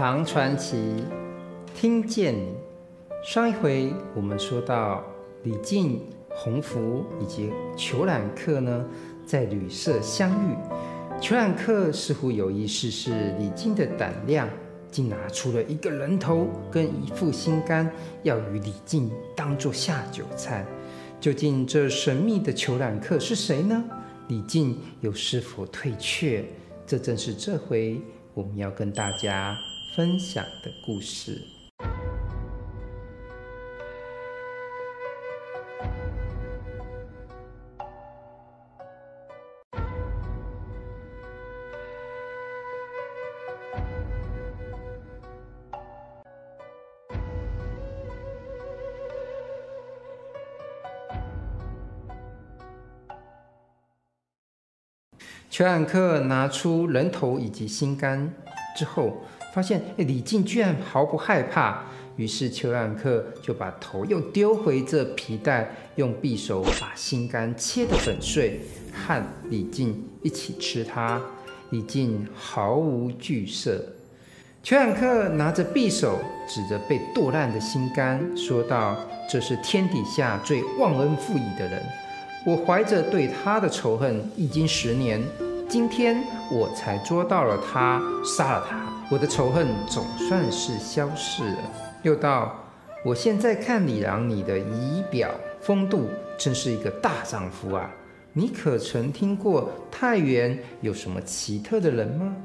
唐传奇，听见你。上一回我们说到李靖、洪福以及虬髯客呢，在旅社相遇。虬髯客似乎有意试试李靖的胆量，竟拿出了一个人头跟一副心肝，要与李靖当做下酒菜。究竟这神秘的虬髯客是谁呢？李靖又是否退却？这正是这回我们要跟大家分享的故事。虬髯客拿出人头以及心肝之后，发现李靖居然毫不害怕，于是虬髯客就把头又丢回这皮袋，用匕首把心肝切得粉碎，和李靖一起吃它。李靖毫无惧色。虬髯客拿着匕首指着被剁烂的心肝，说道：“这是天底下最忘恩负义的人。”我怀着对他的仇恨已经十年，今天我才捉到了他，杀了他，我的仇恨总算是消逝了。又道：我现在看李郎你的仪表风度，真是一个大丈夫啊！你可曾听过太原有什么奇特的人吗？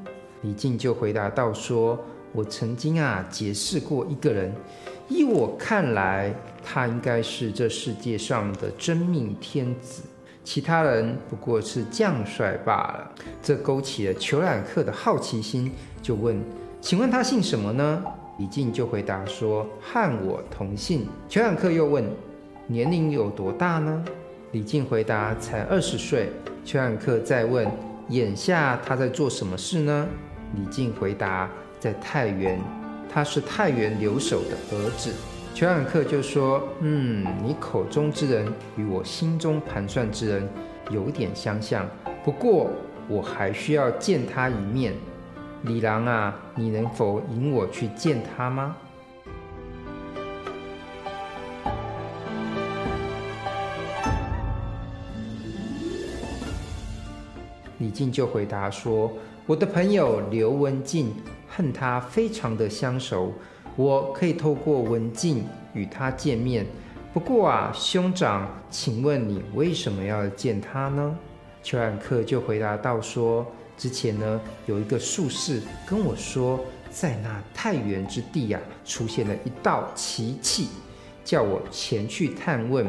李靖就回答道：说，我曾经啊结识过一个人。依我看来，他应该是这世界上的真命天子，其他人不过是将帅罢了。这勾起了虬髯客的好奇心，就问：“请问他姓什么呢？”李靖就回答说：“和我同姓。”虬髯客又问：“年龄有多大呢？”李靖回答：“才二十岁。”虬髯客再问：“眼下他在做什么事呢？”李靖回答：“在太原。”他是太原留守的儿子，虬髯客就说：“嗯，你口中之人与我心中盘算之人有点相像，不过我还需要见他一面。李郎啊，你能否引我去见他吗？”李靖就回答说：“我的朋友刘文静。”恨他非常的相熟，我可以透过文静与他见面。不过啊，兄长，请问你为什么要见他呢？虬髯客就回答道说：之前呢，有一个术士跟我说，在那太原之地呀、出现了一道奇器，叫我前去探问。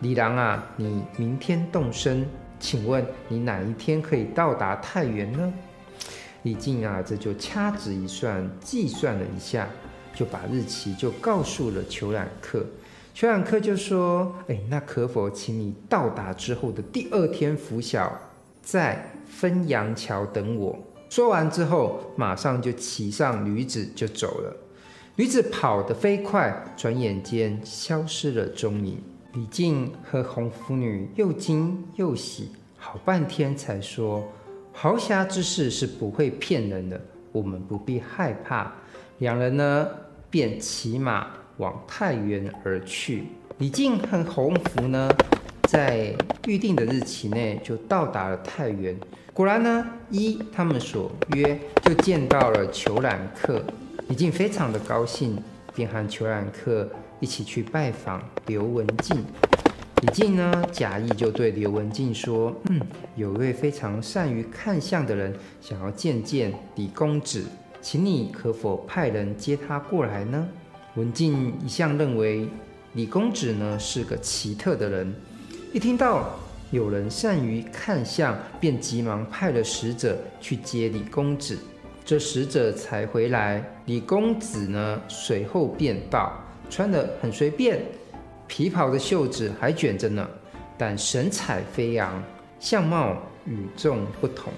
李郎啊，你明天动身，请问你哪一天可以到达太原呢？李靖啊，这就掐指一算，计算了一下，就把日期就告诉了裘冉客。裘冉客就说：“哎，那可否请你到达之后的第二天拂晓，在汾阳桥等我？”说完之后，马上就骑上驴子就走了。驴子跑得飞快，转眼间消失了踪影。李靖和红拂女又惊又喜，好半天才说。豪侠之士是不会骗人的，我们不必害怕。两人呢，便骑马往太原而去。李靖和洪福呢，在预定的日期内就到达了太原。果然呢，依他们所约，就见到了虬髯客。李靖非常的高兴，便和虬髯客一起去拜访刘文静。李靖呢，假意就对刘文静说：“嗯，有一位非常善于看相的人，想要见见李公子，请你可否派人接他过来呢？”文静一向认为李公子呢是个奇特的人，一听到有人善于看相，便急忙派了使者去接李公子。这使者才回来，李公子呢随后便到，穿得很随便。皮袍的袖子还卷着呢，但神采飞扬，相貌与众不同。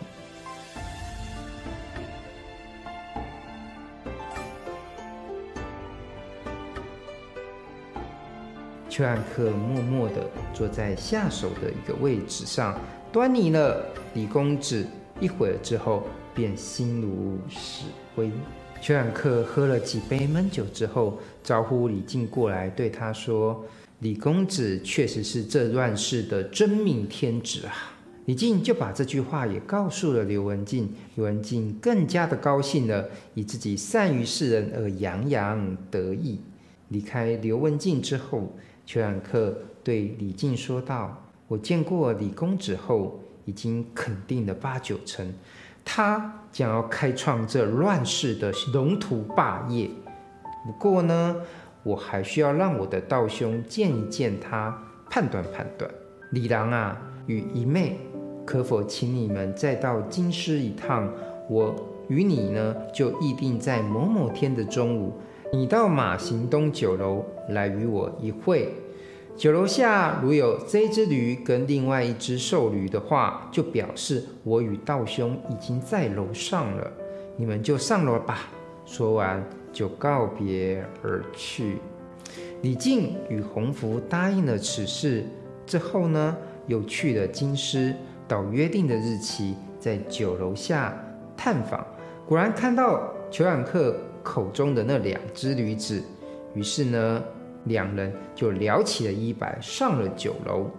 虬髯客默默地坐在下手的一个位置上，端倪了李公子一会儿之后，便心如死灰。邱远客喝了几杯闷酒之后，招呼李靖过来，对他说：“李公子确实是这乱世的真命天子啊！”李靖就把这句话也告诉了刘文静，刘文静更加的高兴了，以自己善于识人而洋洋得意。离开刘文静之后，邱远客对李靖说道：“我见过李公子后，已经肯定了八九成。”他将要开创这乱世的龙图霸业。不过呢，我还需要让我的道兄见一见他，判断判断。李郎啊，与姨妹，可否请你们再到京师一趟？我与你呢，就议定在某某天的中午，你到马行东酒楼来与我一会。酒楼下如有这只驴跟另外一只瘦驴的话，就表示我与道兄已经在楼上了，你们就上楼吧。说完就告别而去。李靖与洪福答应了此事之后呢，又去了京师，到约定的日期在酒楼下探访，果然看到裘远客口中的那两只驴子，于是呢。两人就撩起了衣摆，上了酒楼。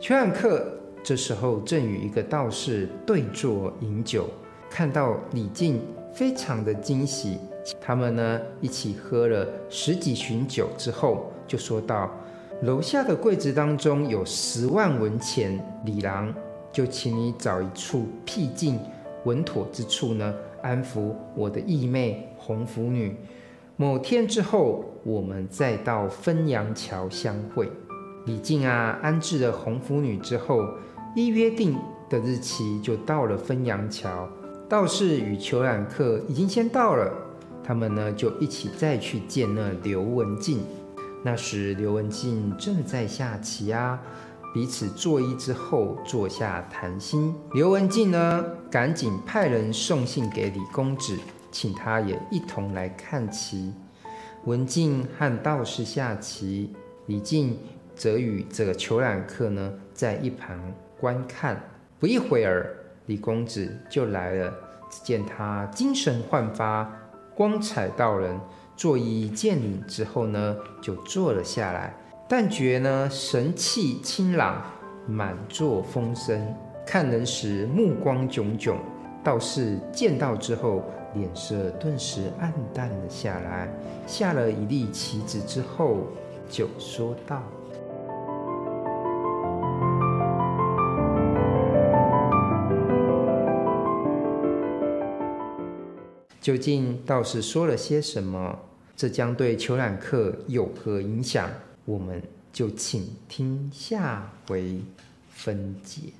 邱远客这时候正与一个道士对坐饮酒，看到李靖非常的惊喜。他们呢一起喝了十几巡酒之后，就说道：“楼下的柜子当中有十万文钱，李郎就请你找一处僻静稳妥之处呢，安抚我的义妹红拂女。”某天之后，我们再到汾阳桥相会。李靖啊，安置了红拂女之后，依约定的日期就到了汾阳桥。道士与裘染客已经先到了，他们呢就一起再去见那刘文静。那时刘文静正在下棋啊，彼此作揖之后坐下谈心。刘文静呢，赶紧派人送信给李公子。请他也一同来看棋。文静和道士下棋，李靖则与这个裘染客呢在一旁观看。不一会儿，李公子就来了。只见他精神焕发，光彩照人。作揖见礼之后呢，就坐了下来。但觉呢神气清朗，满座风生，看人时目光炯炯。道士见到之后，脸色顿时黯淡了下来，下了一粒棋子之后，就说道：“究竟道士说了些什么？这将对裘染客有何影响？我们就请听下回分解。”